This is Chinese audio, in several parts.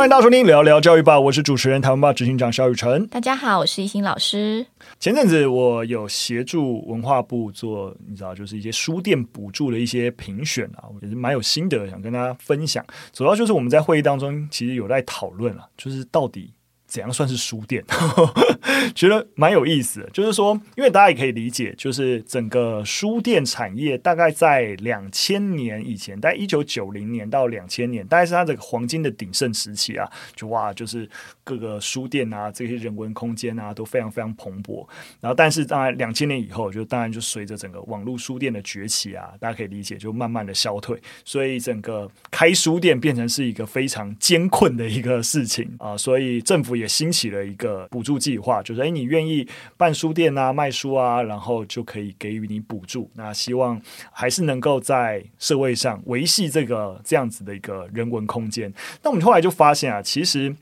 欢迎大家收听聊聊教育吧，我是主持人台湾吧执行长肖雨辰。大家好，我是一心老师。前阵子我有协助文化部做，你知道，就是一些书店补助的一些评选啊，我也是蛮有心得，想跟大家分享。主要就是我们在会议当中其实有在讨论啊，就是到底。怎样算是书店？觉得蛮有意思的，就是说，因为大家也可以理解，就是整个书店产业大概在两千年以前，在一九九零年到两千年，大概是它这个黄金的鼎盛时期啊，就哇，就是各个书店啊，这些人文空间啊，都非常非常蓬勃。然后，但是当然两千年以后，就当然就随着整个网络书店的崛起啊，大家可以理解，就慢慢的消退，所以整个开书店变成是一个非常艰困的一个事情啊，所以政府。也兴起了一个补助计划，就是诶，你愿意办书店啊、卖书啊，然后就可以给予你补助。那希望还是能够在社会上维系这个这样子的一个人文空间。那我们后来就发现啊，其实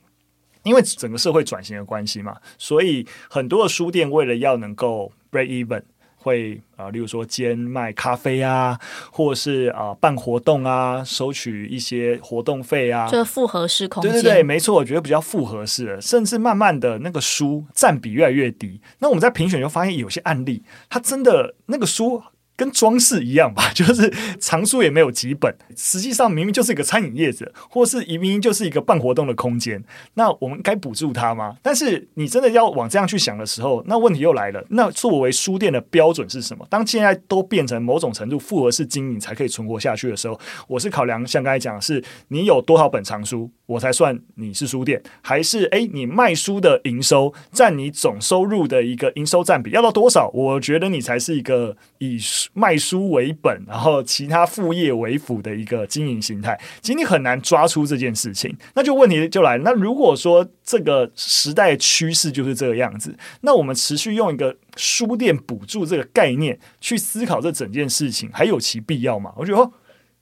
因为整个社会转型的关系嘛，所以很多的书店为了要能够 break even。会啊、呃，例如说兼卖咖啡啊，或者是啊、呃、办活动啊，收取一些活动费啊，这个复合式空间，对对对，没错，我觉得比较复合式的，甚至慢慢的那个书占比越来越低。那我们在评选就发现有些案例，它真的那个书。跟装饰一样吧，就是藏书也没有几本，实际上明明就是一个餐饮业者，或是明明就是一个办活动的空间，那我们该补助他吗？但是你真的要往这样去想的时候，那问题又来了。那作为书店的标准是什么？当现在都变成某种程度复合式经营才可以存活下去的时候，我是考量像刚才讲是你有多少本藏书，我才算你是书店，还是诶，你卖书的营收占你总收入的一个营收占比要到多少？我觉得你才是一个以。卖书为本，然后其他副业为辅的一个经营形态，其实你很难抓出这件事情。那就问题就来了，那如果说这个时代趋势就是这个样子，那我们持续用一个书店补助这个概念去思考这整件事情，还有其必要吗？我觉得，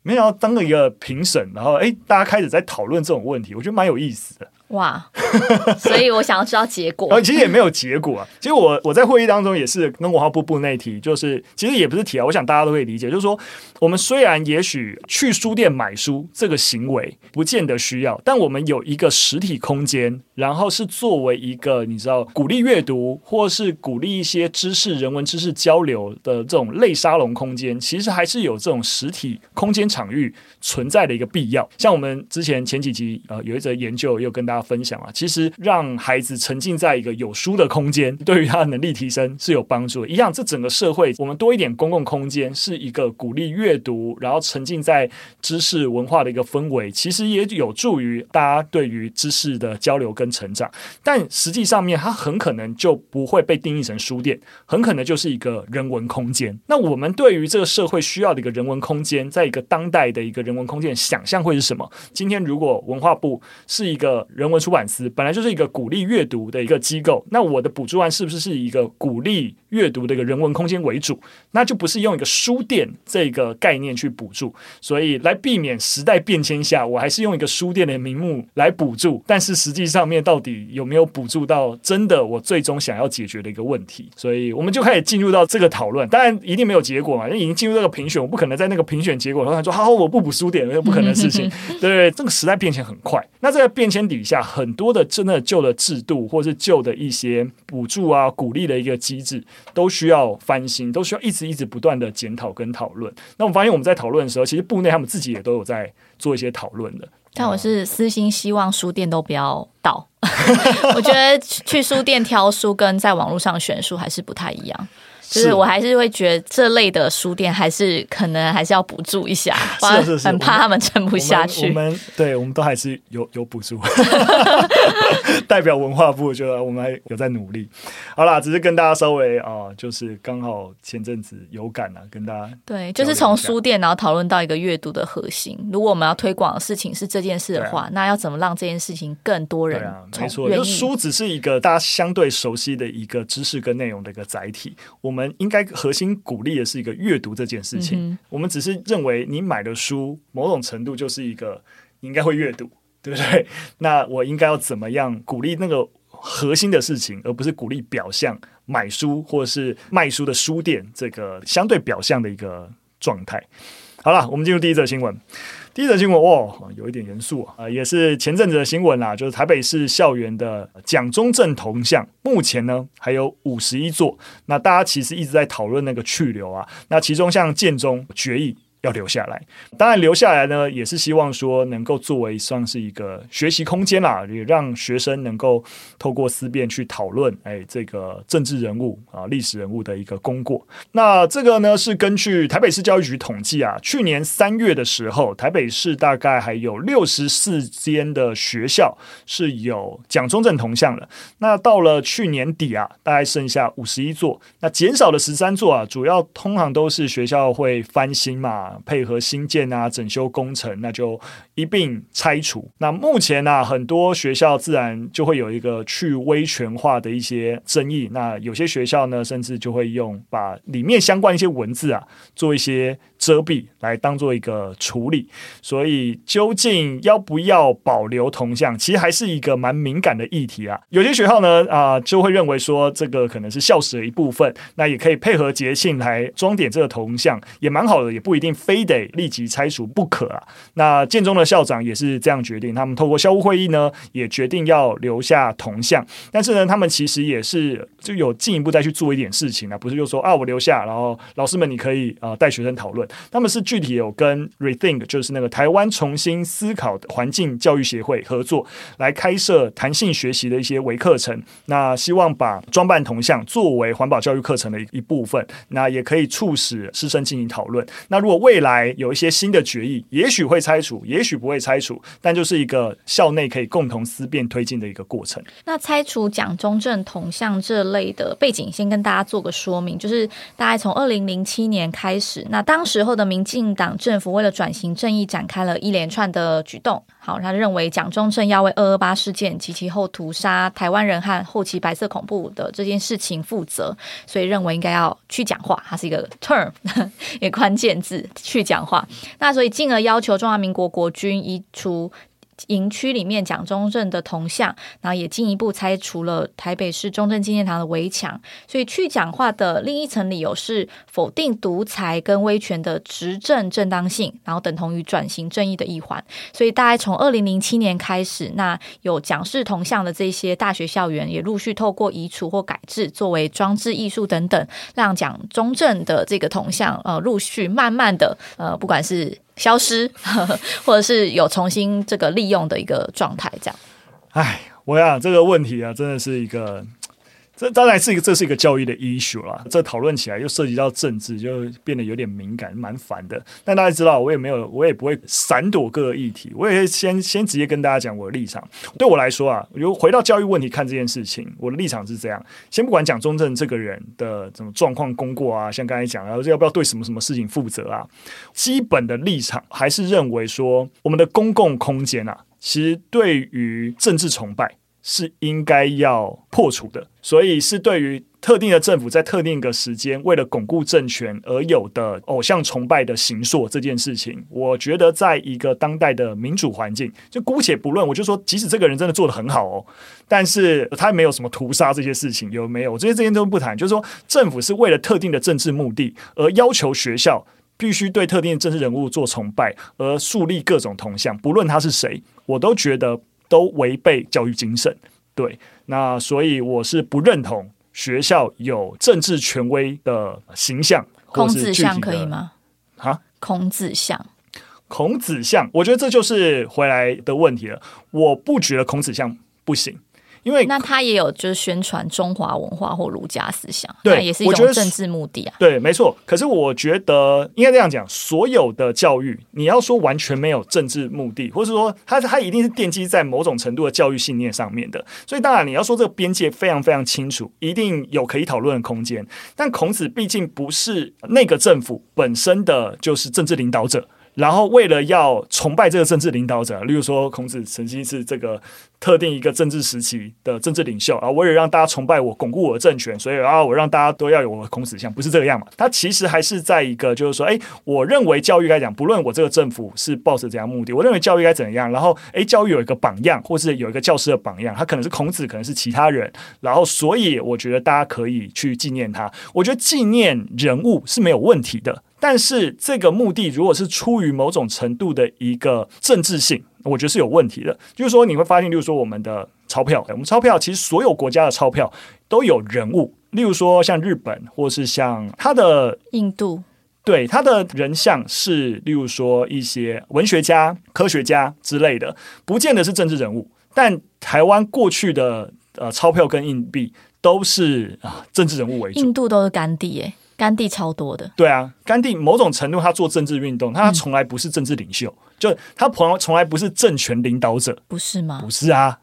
没想到当了一个评审，然后诶，大家开始在讨论这种问题，我觉得蛮有意思的。哇，所以我想要知道结果。其实也没有结果啊。其实我我在会议当中也是跟文化部部内提，就是其实也不是提啊。我想大家都可以理解，就是说我们虽然也许去书店买书这个行为不见得需要，但我们有一个实体空间，然后是作为一个你知道鼓励阅读或是鼓励一些知识人文知识交流的这种类沙龙空间，其实还是有这种实体空间场域存在的一个必要。像我们之前前几集呃有一则研究也有跟大。分享啊，其实让孩子沉浸在一个有书的空间，对于他的能力提升是有帮助的。一样，这整个社会我们多一点公共空间，是一个鼓励阅读，然后沉浸在知识文化的一个氛围，其实也有助于大家对于知识的交流跟成长。但实际上面，它很可能就不会被定义成书店，很可能就是一个人文空间。那我们对于这个社会需要的一个人文空间，在一个当代的一个人文空间想象会是什么？今天如果文化部是一个人文出版司本来就是一个鼓励阅读的一个机构，那我的补助案是不是是一个鼓励阅读的一个人文空间为主？那就不是用一个书店这个概念去补助，所以来避免时代变迁下，我还是用一个书店的名目来补助，但是实际上面到底有没有补助到真的我最终想要解决的一个问题？所以我们就开始进入到这个讨论，当然一定没有结果嘛，因为已经进入这个评选，我不可能在那个评选结果上说好，我不补书店，那不可能的事情。对，这个时代变迁很快，那这个变迁底下很多的真的旧的制度，或是旧的一些补助啊、鼓励的一个机制，都需要翻新，都需要一直一直不断的检讨跟讨论。那我们发现我们在讨论的时候，其实部内他们自己也都有在做一些讨论的。但我是私心希望书店都不要倒，我觉得去书店挑书跟在网络上选书还是不太一样。就是我还是会觉得这类的书店还是可能还是要补助一下，是是是，很怕他们撑不下去。我们，对我们都还是有有补助，代表文化部，觉得我们还有在努力。好啦，只是跟大家稍微啊、呃，就是刚好前阵子有感啊，跟大家对，就是从书店然后讨论到一个阅读的核心。如果我们要推广的事情是这件事的话，啊、那要怎么让这件事情更多人？啊没错，就书只是一个大家相对熟悉的一个知识跟内容的一个载体，我们。我们应该核心鼓励的是一个阅读这件事情。嗯、我们只是认为你买的书某种程度就是一个你应该会阅读，对不对？那我应该要怎么样鼓励那个核心的事情，而不是鼓励表象买书或者是卖书的书店这个相对表象的一个状态。好了，我们进入第一则新闻。第一则新闻哦，有一点严肃啊，也是前阵子的新闻啦，就是台北市校园的蒋中正铜像，目前呢还有五十一座。那大家其实一直在讨论那个去留啊，那其中像建中决议。要留下来，当然留下来呢，也是希望说能够作为算是一个学习空间啦，也让学生能够透过思辨去讨论，哎，这个政治人物啊、历史人物的一个功过。那这个呢，是根据台北市教育局统计啊，去年三月的时候，台北市大概还有六十四间的学校是有蒋中正铜像的。那到了去年底啊，大概剩下五十一座，那减少了十三座啊，主要通常都是学校会翻新嘛。配合新建啊、整修工程，那就一并拆除。那目前呢、很多学校自然就会有一个去威权化的一些争议。那有些学校呢，甚至就会用把里面相关一些文字啊，做一些。遮蔽来当做一个处理，所以究竟要不要保留铜像，其实还是一个蛮敏感的议题啊。有些学校呢，啊、就会认为说这个可能是校史的一部分，那也可以配合节庆来装点这个铜像，也蛮好的，也不一定非得立即拆除不可啊。那建中的校长也是这样决定，他们透过校务会议呢，也决定要留下铜像，但是呢，他们其实也是就有进一步再去做一点事情啊，不是就说啊，我留下，然后老师们你可以啊、带学生讨论。他们是具体有跟 Rethink，就是那个台湾重新思考的环境教育协会合作，来开设弹性学习的一些微课程。那希望把装扮铜像作为环保教育课程的一一部分，那也可以促使师生进行讨论。那如果未来有一些新的决议，也许会拆除，也许不会拆除，但就是一个校内可以共同思辨推进的一个过程。那拆除蒋中正铜像这类的背景，先跟大家做个说明，就是大概从二零零七年开始，那当时候的民进党政府为了转型正义，展开了一连串的举动。好，他认为蒋中正要为二二八事件及其后屠杀台湾人和后期白色恐怖的这件事情负责，所以认为应该要去讲话，它是一个 term，一个关键字去讲话。那所以进而要求中华民国国军移除。营区里面蒋中正的铜像，然后也进一步拆除了台北市中正纪念堂的围墙，所以去讲话的另一层理由是否定独裁跟威权的执政正当性，然后等同于转型正义的一环。所以大概从二零零七年开始，那有蒋氏铜像的这些大学校园也陆续透过移除或改制作为装置艺术等等，让蒋中正的这个铜像呃陆续慢慢的呃不管是。消失，或者是有重新这个利用的一个状态，这样。哎，我想这个问题啊，真的是一个。这当然是一个，这是一个教育的 issue 啦。这讨论起来又涉及到政治，就变得有点敏感，蛮烦的。但大家知道，我也没有，我也不会闪躲各个议题。我也先先直接跟大家讲我的立场。对我来说啊，如果回到教育问题看这件事情，我的立场是这样：先不管蒋中正这个人的什么状况功过啊，像刚才讲，然后要不要对什么什么事情负责啊，基本的立场还是认为说，我们的公共空间啊，其实对于政治崇拜。是应该要破除的，所以是对于特定的政府在特定一个时间为了巩固政权而有的偶像崇拜的形塑这件事情，我觉得在一个当代的民主环境，就姑且不论，我就说，即使这个人真的做得很好哦，但是他没有什么屠杀这些事情，有没有？这些这些都不谈，就是说，政府是为了特定的政治目的而要求学校必须对特定的政治人物做崇拜，而树立各种铜像，不论他是谁，我都觉得。都违背教育精神，对，那所以我是不认同学校有政治权威的形象，孔子像可以吗？啊，孔子像，孔子像，我觉得这就是回来的问题了。我不觉得孔子像不行。因为那他也有就是宣传中华文化或儒家思想，对，也是一种政治目的啊。对，没错。可是我觉得应该这样讲，所有的教育，你要说完全没有政治目的，或者说他他一定是奠基在某种程度的教育信念上面的。所以当然你要说这个边界非常非常清楚，一定有可以讨论的空间。但孔子毕竟不是那个政府本身的就是政治领导者。然后，为了要崇拜这个政治领导者，例如说孔子曾经是这个特定一个政治时期的政治领袖啊，为了让大家崇拜我，巩固我的政权，所以啊，我让大家都要有我的孔子像，不是这个样嘛？他其实还是在一个，就是说，哎，我认为教育该讲，不论我这个政府是抱着怎样目的，我认为教育该怎样。然后，哎，教育有一个榜样，或是有一个教师的榜样，他可能是孔子，可能是其他人。然后，所以我觉得大家可以去纪念他。我觉得纪念人物是没有问题的。但是这个目的如果是出于某种程度的一个政治性，我觉得是有问题的。就是说，你会发现，例如说我们的钞票，我们钞票其实所有国家的钞票都有人物，例如说像日本，或是像它的印度。对，他的人像是，例如说一些文学家、科学家之类的，不见得是政治人物。但台湾过去的呃钞票跟硬币都是啊政治人物为主。印度都是甘地，诶，甘地超多的。对啊，甘地某种程度他做政治运动，他从来不是政治领袖，嗯、就他朋友从来不是政权领导者，不是吗？不是啊。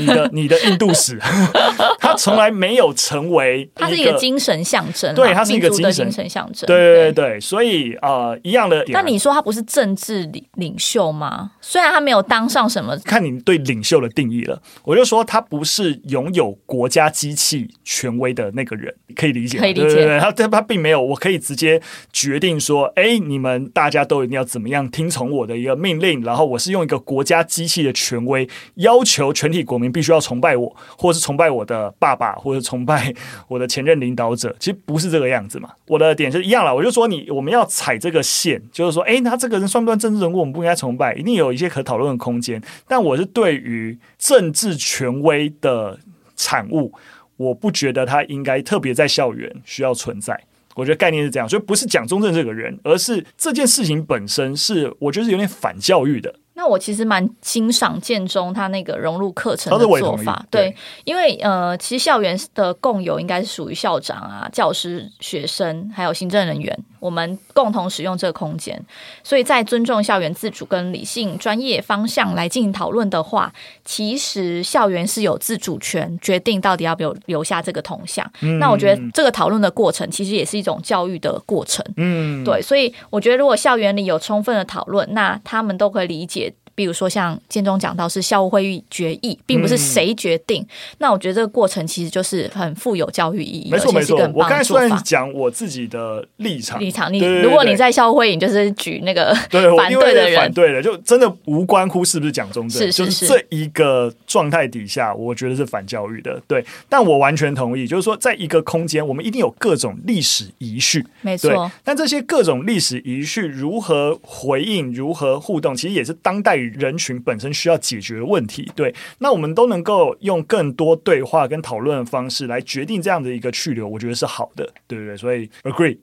你的你的印度史，他从来没有成为，他是一个精神象征，对，他是一个精神象征，对对对，所以呃，一样的。那你说他不是政治领领袖吗？虽然他没有当上什么，看你对领袖的定义了。我就说他不是拥有国家机器权威的那个人，可以理解，可以理解。对对对，他他并没有，我可以直接决定说，哎，你们大家都一定要怎么样听从我的一个命令，然后我是用一个国家机器的权威要求全。全体国民必须要崇拜我，或者是崇拜我的爸爸，或者崇拜我的前任领导者。其实不是这个样子嘛。我的点是一样了。我就说你，我们要踩这个线，就是说，诶，那这个人算不算政治人物？我们不应该崇拜，一定有一些可讨论的空间。但我是对于政治权威的产物，我不觉得他应该特别在校园需要存在。我觉得概念是这样，所以不是蒋中正这个人，而是这件事情本身是我觉得是有点反教育的。那我其实蛮欣赏建中他那个融入课程的做法，对，对，因为呃，其实校园的共有应该是属于校长啊、教师、学生还有行政人员，我们共同使用这个空间，所以在尊重校园自主跟理性专业方向来进行讨论的话，其实校园是有自主权决定到底要不要留下这个铜像。嗯。那我觉得这个讨论的过程其实也是一种教育的过程，嗯，对，所以我觉得如果校园里有充分的讨论，那他们都可以理解。比如说，像建中讲到是校务会议决议，并不是谁决定。嗯、那我觉得这个过程其实就是很富有教育意义。没错没错，我刚才虽然讲我自己的立场，立场，你如果你在校务会议，你就是举那个 反对的人，反对的，就真的无关乎是不是讲中正，是是是，就是这一个状态底下，我觉得是反教育的。对，但我完全同意，就是说，在一个空间，我们一定有各种历史遗绪，没错。但这些各种历史遗绪如何回应，如何互动，其实也是当代。人人群本身需要解决问题，对，那我们都能够用更多对话跟讨论的方式来决定这样的一个去留，我觉得是好的，对不对？所以 agree。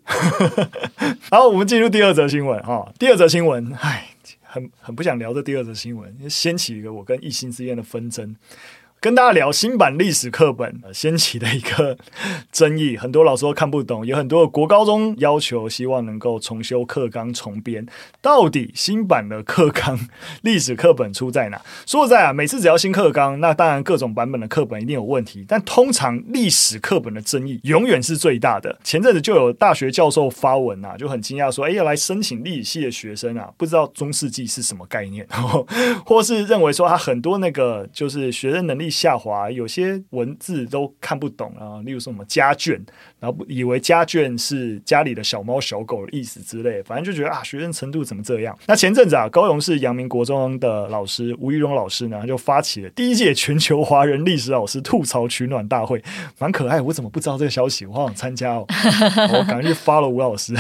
好，我们进入第二则新闻哈。第二则新闻，唉，很很不想聊这第二则新闻，掀起一个我跟一心之间的纷争。跟大家聊新版历史课本掀起的一个争议，很多老师都看不懂，有很多国高中要求希望能够重修课纲重编。到底新版的课纲历史课本出在哪？说实在啊，每次只要新课纲，那当然各种版本的课本一定有问题，但通常历史课本的争议永远是最大的。前阵子就有大学教授发文啊，就很惊讶说：“哎，要来申请历史系的学生啊，不知道中世纪是什么概念，或是认为说他很多那个就是学生能力。”下滑，有些文字都看不懂啊，例如说什么家眷，然后以为家眷是家里的小猫小狗的意思之类，反正就觉得啊，学生程度怎么这样？那前阵子啊，高雄市阳明国中的老师吴玉荣老师呢，就发起了第一届全球华人历史老师吐槽取暖大会，蛮可爱。我怎么不知道这个消息？我好想参加哦，我赶快去 follow 吴老师。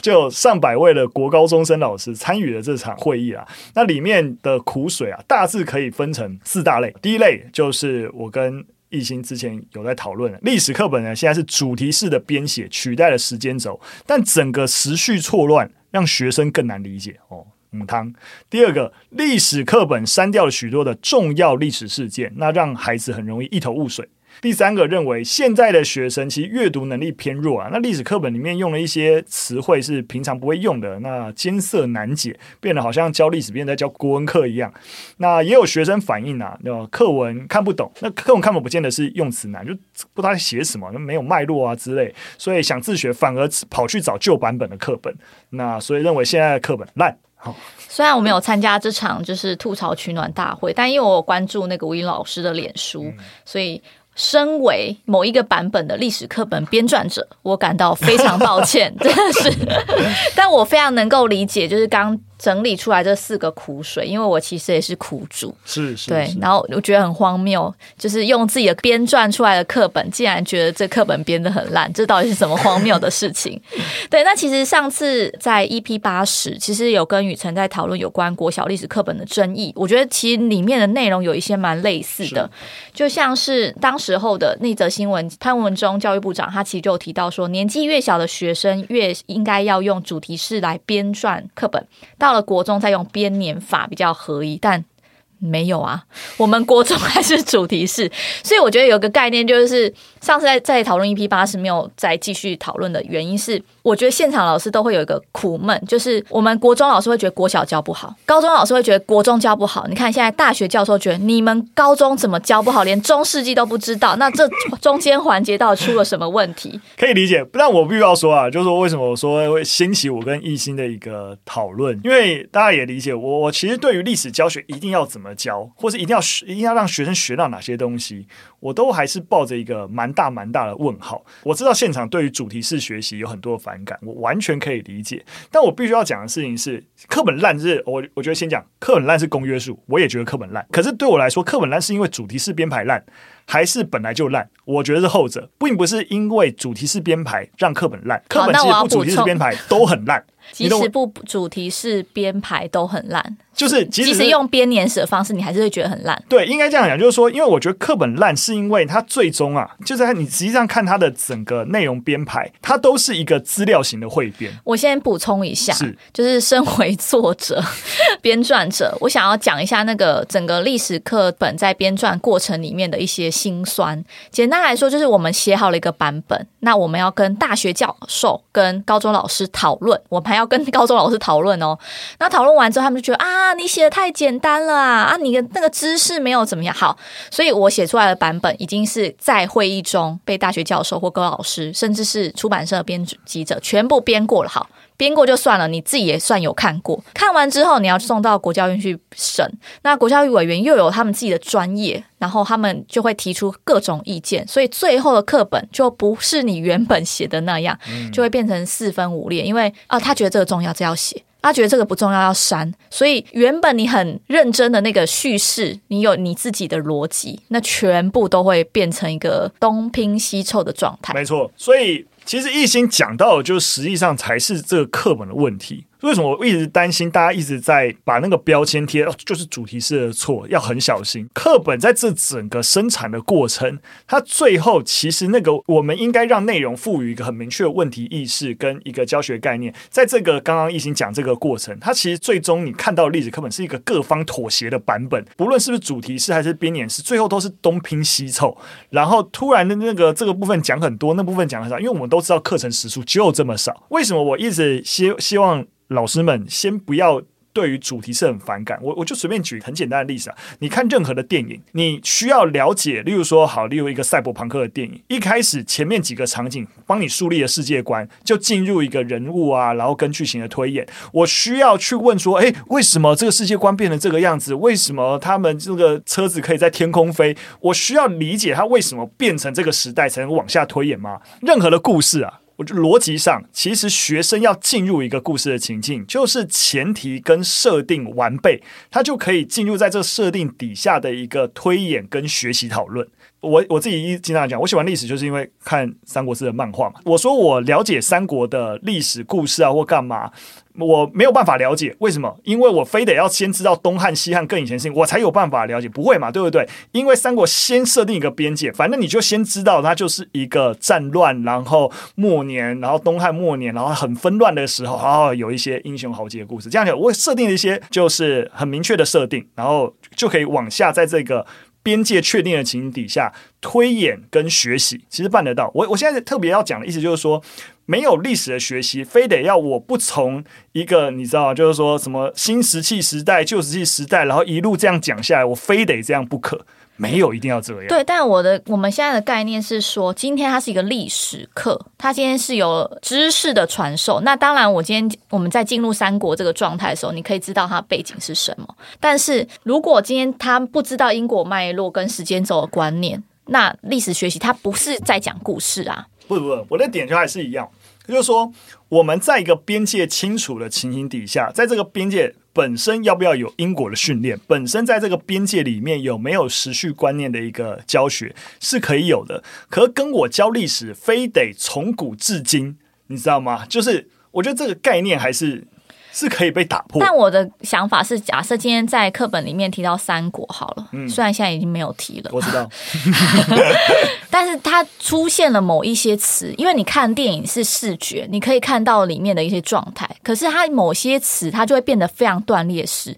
就上百位的国高中生老师参与了这场会议啊，那里面的苦水啊，大致可以分成四大类。第一类就是我跟艺兴之前有在讨论的历史课本呢，现在是主题式的编写，取代了时间轴，但整个时序错乱，让学生更难理解哦。母汤。第二个，历史课本删掉了许多的重要历史事件，那让孩子很容易一头雾水。第三个认为现在的学生其实阅读能力偏弱啊，那历史课本里面用了一些词汇是平常不会用的，那艰涩难解，变得好像教历史变成在教国文课一样。那也有学生反映啊，那课文看不懂，那课文看不懂不见得是用词难，就不知道写什么，那没有脉络啊之类，所以想自学反而跑去找旧版本的课本。那所以认为现在的课本烂。好，虽然我没有参加这场就是吐槽取暖大会，但因为我有关注那个吴英老师的脸书，嗯、所以。身为某一个版本的历史课本编撰者，我感到非常抱歉，真的是。但我非常能够理解，就是刚整理出来这四个苦水，因为我其实也是苦主，是是，对，然后我觉得很荒谬，就是用自己的编撰出来的课本，竟然觉得这课本编的很烂，这到底是什么荒谬的事情？对，那其实上次在 EP 八十，其实有跟雨辰在讨论有关国小历史课本的争议，我觉得其实里面的内容有一些蛮类似的，就像是当时候的那则新闻，潘文忠教育部长他其实就有提到说，年纪越小的学生越应该要用主题式来编撰课本。到到了国中再用编年法比较合宜，但没有啊，我们国中还是主题式，所以我觉得有个概念就是。上次在在讨论 EP 八十没有再继续讨论的原因是，我觉得现场老师都会有一个苦闷，就是我们国中老师会觉得国小教不好，高中老师会觉得国中教不好。你看现在大学教授觉得你们高中怎么教不好，连中世纪都不知道，那这中间环节到底出了什么问题？可以理解，但我必须要说啊，就是说为什么我说会兴起我跟艺兴的一个讨论，因为大家也理解我，我其实对于历史教学一定要怎么教，或是一定要学，一定要让学生学到哪些东西。我都还是抱着一个蛮大蛮大的问号。我知道现场对于主题式学习有很多的反感，我完全可以理解。但我必须要讲的事情是，课本烂是，我我觉得先讲课本烂是公约数，我也觉得课本烂。可是对我来说，课本烂是因为主题式编排烂，还是本来就烂？我觉得是后者，并不是因为主题式编排让课本烂。课本其实不主题式编排都很烂，即使不主题式编排都很烂。就是即使，即使用编年史的方式，你还是会觉得很烂。对，应该这样讲，就是说，因为我觉得课本烂，是因为它最终啊，就是你实际上看它的整个内容编排，它都是一个资料型的汇编。我先补充一下，是就是身为作者、编撰者，我想要讲一下那个整个历史课本在编撰过程里面的一些辛酸。简单来说，就是我们写好了一个版本，那我们要跟大学教授、跟高中老师讨论，我们还要跟 高中老师讨论哦。那讨论完之后，他们就觉得啊。啊，你写的太简单了啊！啊，你的那个知识没有怎么样好，所以我写出来的版本已经是在会议中被大学教授或高老师，甚至是出版社的编辑者全部编过了。好，编过就算了，你自己也算有看过。看完之后，你要送到国教院去审，那国教育委员又有他们自己的专业，然后他们就会提出各种意见，所以最后的课本就不是你原本写的那样，就会变成四分五裂。因为啊，他觉得这个重要，这要写。他觉得这个不重要，要删，所以原本你很认真的那个叙事，你有你自己的逻辑，那全部都会变成一个东拼西凑的状态。没错，所以其实一心讲到的，就实际上才是这个课本的问题。为什么我一直担心大家一直在把那个标签贴，就是主题式的错，要很小心。课本在这整个生产的过程，它最后其实那个我们应该让内容赋予一个很明确的问题意识跟一个教学概念。在这个刚刚一心讲这个过程，它其实最终你看到的历史课本是一个各方妥协的版本，不论是不是主题式还是编年史，最后都是东拼西凑。然后突然的那个这个部分讲很多，那部分讲很少，因为我们都知道课程时数就这么少。为什么我一直希希望？老师们，先不要对于主题是很反感。我我就随便举很简单的例子啊，你看任何的电影，你需要了解，例如说，好，例如一个赛博朋克的电影，一开始前面几个场景帮你树立了世界观，就进入一个人物啊，然后跟剧情的推演，我需要去问说，诶，为什么这个世界观变成这个样子？为什么他们这个车子可以在天空飞？我需要理解它为什么变成这个时代，才能往下推演吗？任何的故事啊。逻辑上，其实学生要进入一个故事的情境，就是前提跟设定完备，他就可以进入在这设定底下的一个推演跟学习讨论。我我自己一经常讲，我喜欢历史，就是因为看三国志的漫画嘛。我说我了解三国的历史故事啊，或干嘛。我没有办法了解为什么，因为我非得要先知道东汉、西汉更以前的事情，我才有办法了解。不会嘛，对不对？因为三国先设定一个边界，反正你就先知道它就是一个战乱，然后末年，然后东汉末年，然后很纷乱的时候，然后有一些英雄豪杰的故事。这样讲，我设定了一些就是很明确的设定，然后就可以往下在这个边界确定的情形底下推演跟学习，其实办得到。我我现在特别要讲的意思就是说。没有历史的学习，非得要我不从一个你知道，就是说什么新石器时代、旧石器时代，然后一路这样讲下来，我非得这样不可。没有一定要这样。对，但我的我们现在的概念是说，今天它是一个历史课，它今天是有知识的传授。那当然，我今天我们在进入三国这个状态的时候，你可以知道它背景是什么。但是如果今天他不知道因果脉络跟时间轴的观念，那历史学习它不是在讲故事啊。不不不，我的点就还是一样。就是说我们在一个边界清楚的情形底下，在这个边界本身要不要有因果的训练，本身在这个边界里面有没有时序观念的一个教学是可以有的。可跟我教历史，非得从古至今，你知道吗？就是我觉得这个概念还是。是可以被打破，但我的想法是，假设今天在课本里面提到三国好了，嗯，虽然现在已经没有提了，我知道，但是它出现了某一些词，因为你看电影是视觉，你可以看到里面的一些状态，可是它某些词它就会变得非常断裂式，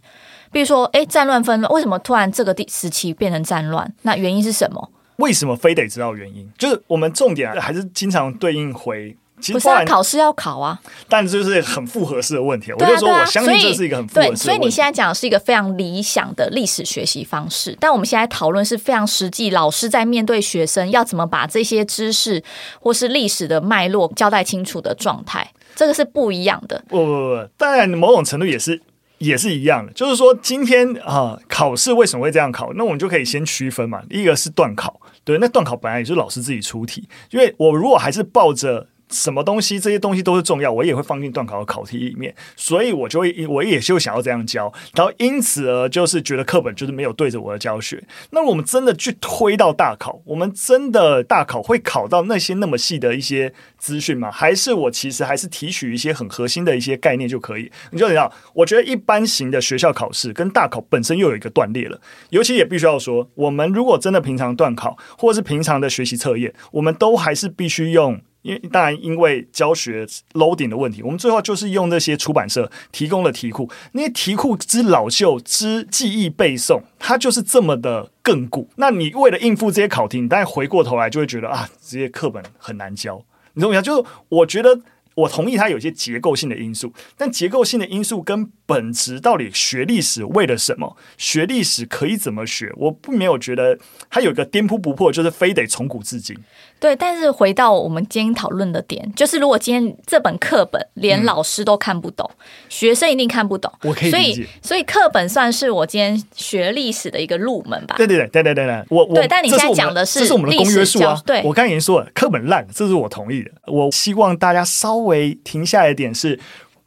比如说，哎，战乱纷乱，为什么突然这个地时期变成战乱？那原因是什么？为什么非得知道原因？就是我们重点还是经常对应回。不是啊，考试要考啊，但就是很复合式的问题。我就说，我相信这是一个很复合式的问题。对，所以你现在讲的是一个非常理想的历史学习方式，但我们现在讨论是非常实际，老师在面对学生要怎么把这些知识或是历史的脉络交代清楚的状态，这个是不一样的。不不不，当然某种程度也是也是一样的。就是说，今天啊，考试为什么会这样考？那我们就可以先区分嘛。一个是段考，对，那段考本来也是老师自己出题，因为我如果还是抱着。什么东西？这些东西都是重要，我也会放进段考的考题里面，所以我就会，我也就想要这样教，然后因此而就是觉得课本就是没有对着我的教学。那我们真的去推到大考，我们真的大考会考到那些那么细的一些资讯吗？还是我其实还是提取一些很核心的一些概念就可以？你就知道，我觉得一般型的学校考试跟大考本身又有一个断裂了，尤其也必须要说，我们如果真的平常段考或者是平常的学习测验，我们都还是必须用。因为当然，因为教学 loading 的问题，我们最后就是用那些出版社提供的题库，那些题库之老旧、之记忆背诵，它就是这么的亘古。那你为了应付这些考题，你当然回过头来就会觉得啊，这些课本很难教。你懂我意思？就是我觉得。我同意它有些结构性的因素，但结构性的因素跟本质到底学历史为了什么？学历史可以怎么学？我并没有觉得它有一个颠扑不破，就是非得从古至今。对，但是回到我们今天讨论的点，就是如果今天这本课本连老师都看不懂，嗯、学生一定看不懂。我可以理解，所以所以课本算是我今天学历史的一个入门吧。对对对对对对对，我我对，但你现在讲的是这是我们的公约数啊。对，我刚才已经说了，课本烂，这是我同意的。我希望大家稍微停下来一点，是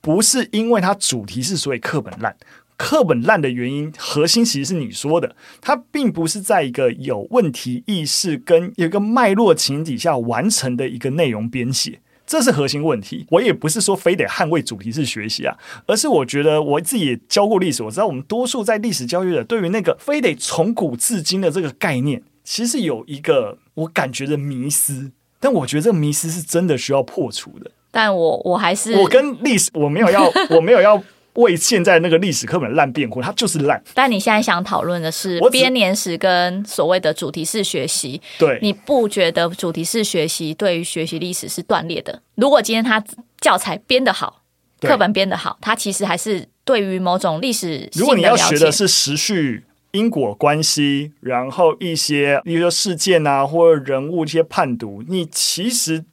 不是因为它主题是所以课本烂？课本烂的原因核心其实是你说的，它并不是在一个有问题意识跟有一个脉络情底下完成的一个内容编写，这是核心问题。我也不是说非得捍卫主题式学习啊，而是我觉得我自己也教过历史，我知道我们多数在历史教育的对于那个非得从古至今的这个概念，其实有一个我感觉的迷思，但我觉得这个迷思是真的需要破除的。但我我还是我跟历史我没有要我没有要为现在那个历史课本烂辩护，它就是烂。但你现在想讨论的是编年史跟所谓的主题式学习，对，你不觉得主题式学习对于学习历史是断裂的？如果今天他教材编得好，课本编得好，它其实还是对于某种历史。如果你要学的是时序、因果关系，然后一些比如说事件啊或者人物一些判读，你其实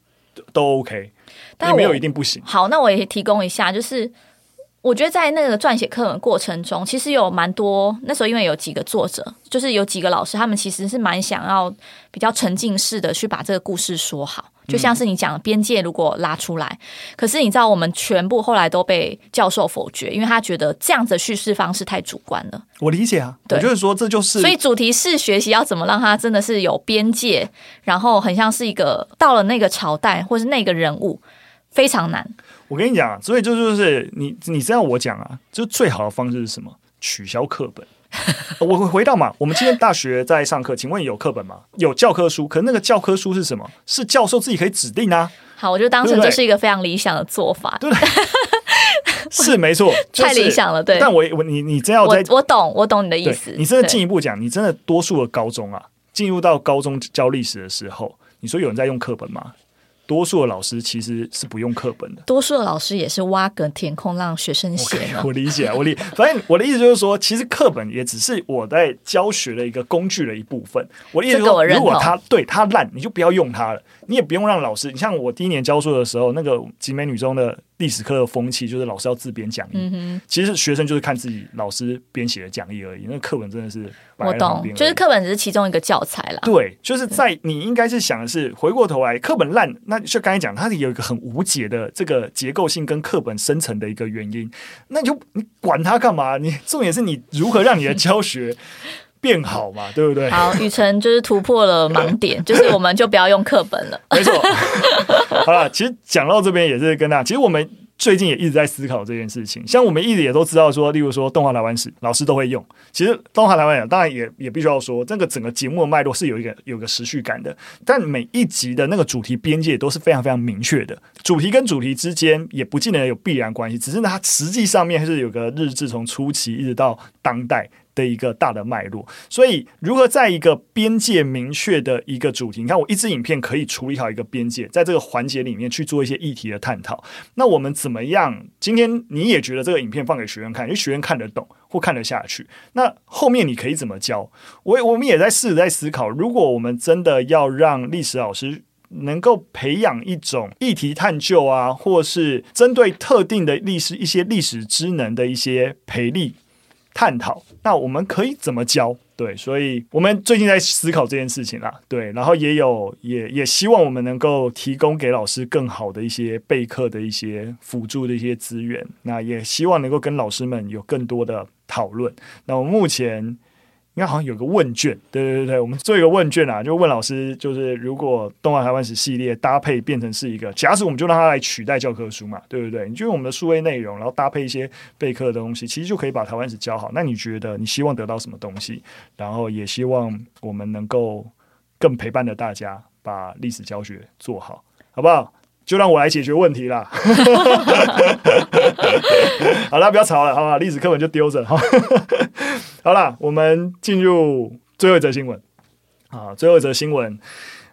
都 OK。但没有一定不行。好，那我也提供一下，就是我觉得在那个撰写课文过程中，其实有蛮多。那时候因为有几个作者，就是有几个老师，他们其实是蛮想要比较沉浸式的去把这个故事说好。就像是你讲的边界如果拉出来，可是你知道我们全部后来都被教授否决，因为他觉得这样子叙事方式太主观了。我理解啊，对，我就是说这就是。所以主题式学习要怎么让他真的是有边界，然后很像是一个到了那个朝代或是那个人物。非常难，我跟你讲，所以就就是你，你知道我讲啊，就最好的方式是什么？取消课本。我会回到嘛，我们今天大学在上课，请问有课本吗？有教科书，可是那个教科书是什么？是教授自己可以指定啊。好，我就当成这是一个非常理想的做法，对不对？是没错，太理想了，对。但我我你你真要在，我懂，我懂你的意思。你真的进一步讲，你真的多数的高中啊，进入到高中教历史的时候，你说有人在用课本吗？多数的老师其实是不用课本的，多数的老师也是挖个填空让学生写。Okay, 我理解，我理。反正我的意思就是说，其实课本也只是我在教学的一个工具的一部分。我的意思说，如果它对它烂，你就不要用它了，你也不用让老师。你像我第一年教书的时候，那个集美女中的。历史课的风气，就是老师要自编讲义。嗯哼，其实学生就是看自己老师编写的讲义而已。那课本真的是我懂，就是课本只是其中一个教材啦。对，就是在你应该是想的是回过头来，课本烂，那就刚才讲，它有一个很无解的这个结构性跟课本深层的一个原因。那你就你管它干嘛？你重点是你如何让你的教学。变好嘛，对不对？好，雨辰就是突破了盲点，就是我们就不要用课本了。没错。好了，其实讲到这边也是跟大家，其实我们最近也一直在思考这件事情。像我们一直也都知道说，例如说动画台湾史，老师都会用。其实动画台湾史当然也也必须要说，这个整个节目的脉络是有一个有个时序感的。但每一集的那个主题边界都是非常非常明确的，主题跟主题之间也不尽然有必然关系，只是，它实际上面是有个日志从初期一直到当代。的一个大的脉络，所以如何在一个边界明确的一个主题，你看我一支影片可以处理好一个边界，在这个环节里面去做一些议题的探讨。那我们怎么样？今天你也觉得这个影片放给学员看，因为学员看得懂或看得下去。那后面你可以怎么教？我我们也在试着在思考，如果我们真的要让历史老师能够培养一种议题探究啊，或是针对特定的历史一些历史知能的一些培力。探讨，那我们可以怎么教？对，所以我们最近在思考这件事情啦。对，然后也有也也希望我们能够提供给老师更好的一些备课的一些辅助的一些资源。那也希望能够跟老师们有更多的讨论。那我们目前。应该好像有个问卷，对对对，我们做一个问卷啊，就问老师，就是如果动画台湾史系列搭配变成是一个，假使我们就让它来取代教科书嘛，对不对？你就用我们的数位内容，然后搭配一些备课的东西，其实就可以把台湾史教好。那你觉得你希望得到什么东西？然后也希望我们能够更陪伴着大家，把历史教学做好，好不好？就让我来解决问题啦。好了，不要吵了，好吧？历史课本就丢着哈。好了，我们进入最后一则新闻啊，最后一则新闻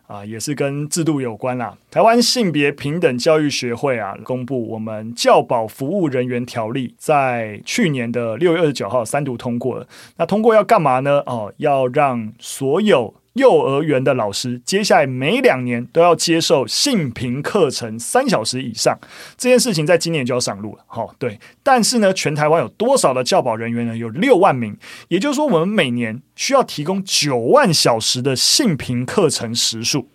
啊，也是跟制度有关啦。台湾性别平等教育学会啊，公布我们教保服务人员条例，在去年的六月二十九号三读通过了。那通过要干嘛呢？哦，要让所有幼儿园的老师接下来每两年都要接受性平课程三小时以上，这件事情在今年就要上路了。好，对，但是呢，全台湾有多少的教保人员呢？有六万名，也就是说，我们每年需要提供九万小时的性平课程时数。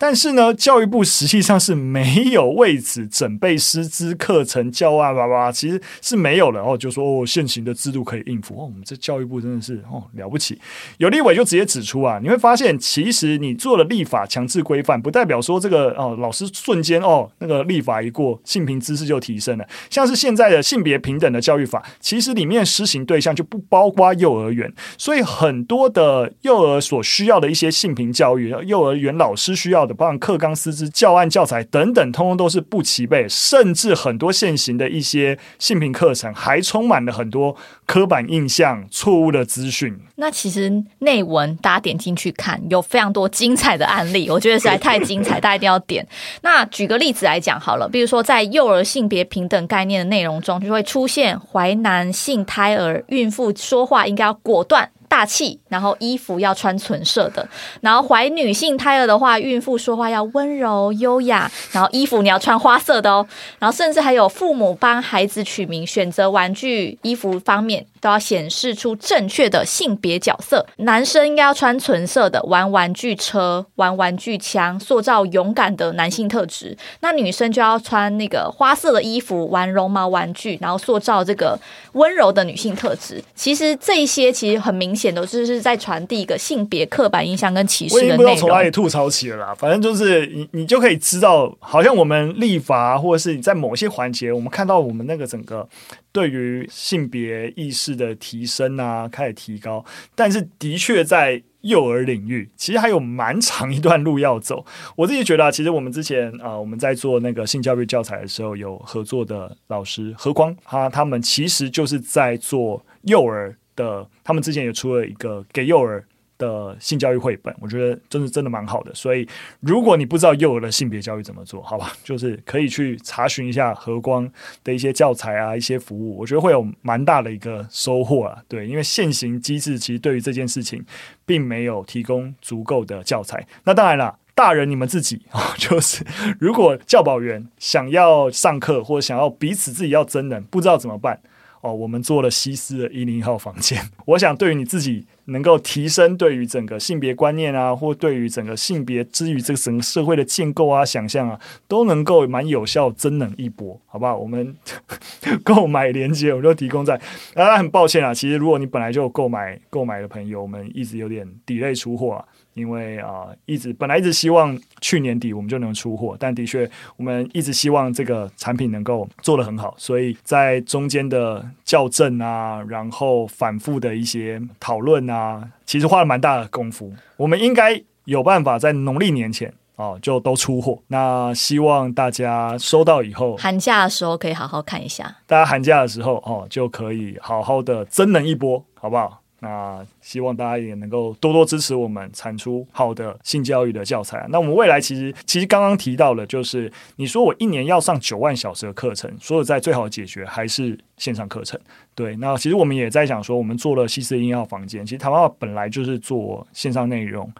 但是呢，教育部实际上是没有为此准备师资、课程、教案，叭叭，其实是没有的。哦，就说哦，现行的制度可以应付。哦，我们这教育部真的是哦了不起。有立委就直接指出啊，你会发现，其实你做了立法强制规范，不代表说这个哦老师瞬间哦那个立法一过，性平知识就提升了。像是现在的性别平等的教育法，其实里面施行对象就不包括幼儿园，所以很多的幼儿所需要的一些性平教育，幼儿园老师需要的。包括课纲、师资、教案、教材等等，通通都是不齐备，甚至很多现行的一些性平课程还充满了很多刻板印象、错误的资讯。那其实内文大家点进去看，有非常多精彩的案例，我觉得实在太精彩，大家一定要点。那举个例子来讲好了，比如说在幼儿性别平等概念的内容中，就会出现怀男性胎儿、孕妇说话应该要果断。大气，然后衣服要穿纯色的，然后怀女性胎儿的话，孕妇说话要温柔优雅，然后衣服你要穿花色的哦，然后甚至还有父母帮孩子取名、选择玩具、衣服方面都要显示出正确的性别角色，男生应该要穿纯色的，玩玩具车、玩玩具枪，塑造勇敢的男性特质，那女生就要穿那个花色的衣服，玩绒毛玩具，然后塑造这个温柔的女性特质。其实这一些其实很明显。显都是是在传递一个性别刻板印象跟歧视的内容。我也不知道从哪里吐槽起了啦，反正就是你你就可以知道，好像我们立法或者是在某些环节，我们看到我们那个整个对于性别意识的提升啊，开始提高，但是的确在幼儿领域，其实还有蛮长一段路要走。我自己觉得啊，其实我们之前啊，我们在做那个性教育教材的时候，有合作的老师何光，他他们其实就是在做幼儿。的，他们之前也出了一个给幼儿的性教育绘本，我觉得真的真的蛮好的。所以，如果你不知道幼儿的性别教育怎么做，好吧，就是可以去查询一下和光的一些教材啊，一些服务，我觉得会有蛮大的一个收获啊。对，因为现行机制其实对于这件事情并没有提供足够的教材。那当然了。大人你们自己啊，就是如果教保员想要上课或者想要彼此自己要真人，不知道怎么办哦，我们做了西斯的一零一号房间。我想对于你自己能够提升对于整个性别观念啊，或对于整个性别之于这个整个社会的建构啊、想象啊，都能够蛮有效增能一波，好不好？我们 购买链接我就提供在。啊，很抱歉啊，其实如果你本来就购买购买的朋友，我们一直有点底类出货啊。因为啊、呃，一直本来一直希望去年底我们就能出货，但的确我们一直希望这个产品能够做得很好，所以在中间的校正啊，然后反复的一些讨论啊，其实花了蛮大的功夫。我们应该有办法在农历年前哦就都出货。那希望大家收到以后，寒假的时候可以好好看一下。大家寒假的时候哦就可以好好的增能一波，好不好？那希望大家也能够多多支持我们产出好的性教育的教材。那我们未来其实其实刚刚提到了，就是你说我一年要上九万小时的课程，说实在最好解决还是线上课程。对，那其实我们也在想说，我们做了西斯的一零一号房间，其实台湾本来就是做线上内容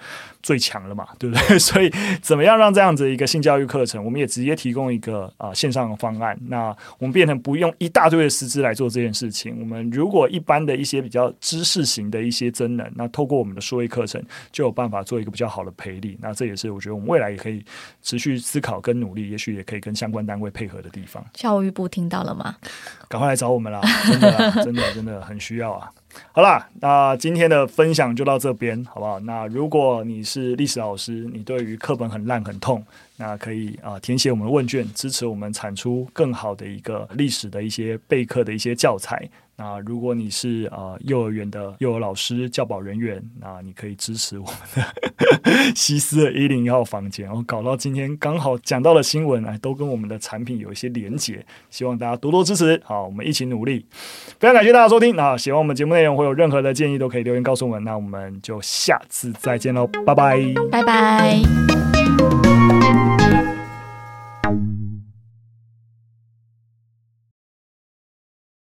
最强了嘛，对不对？所以怎么样让这样子一个性教育课程，我们也直接提供一个啊、线上的方案，那我们变成不用一大堆的师资来做这件事情。我们如果一般的一些比较知识型的一些真人，那透过我们的数位课程就有办法做一个比较好的培力。那这也是我觉得我们未来也可以持续思考跟努力，也许也可以跟相关单位配合的地方。教育部听到了吗？赶快来找我们啦！真的啦，真的真的很需要啊！好啦，那今天的分享就到这边，好不好？那如果你是历史老师，你对于课本很烂很痛，那可以啊、呃、填写我们的问卷，支持我们产出更好的一个历史的一些备课的一些教材。那如果你是呃幼儿园的幼儿老师、教保人员，那你可以支持我们的 西斯一零一号房间。然后搞到今天刚好讲到的新闻，哎，都跟我们的产品有一些连结。希望大家多多支持，好，我们一起努力。非常感谢大家收听。那喜欢我们节目内容，会有任何的建议，都可以留言告诉我们。那我们就下次再见喽，拜拜，拜拜。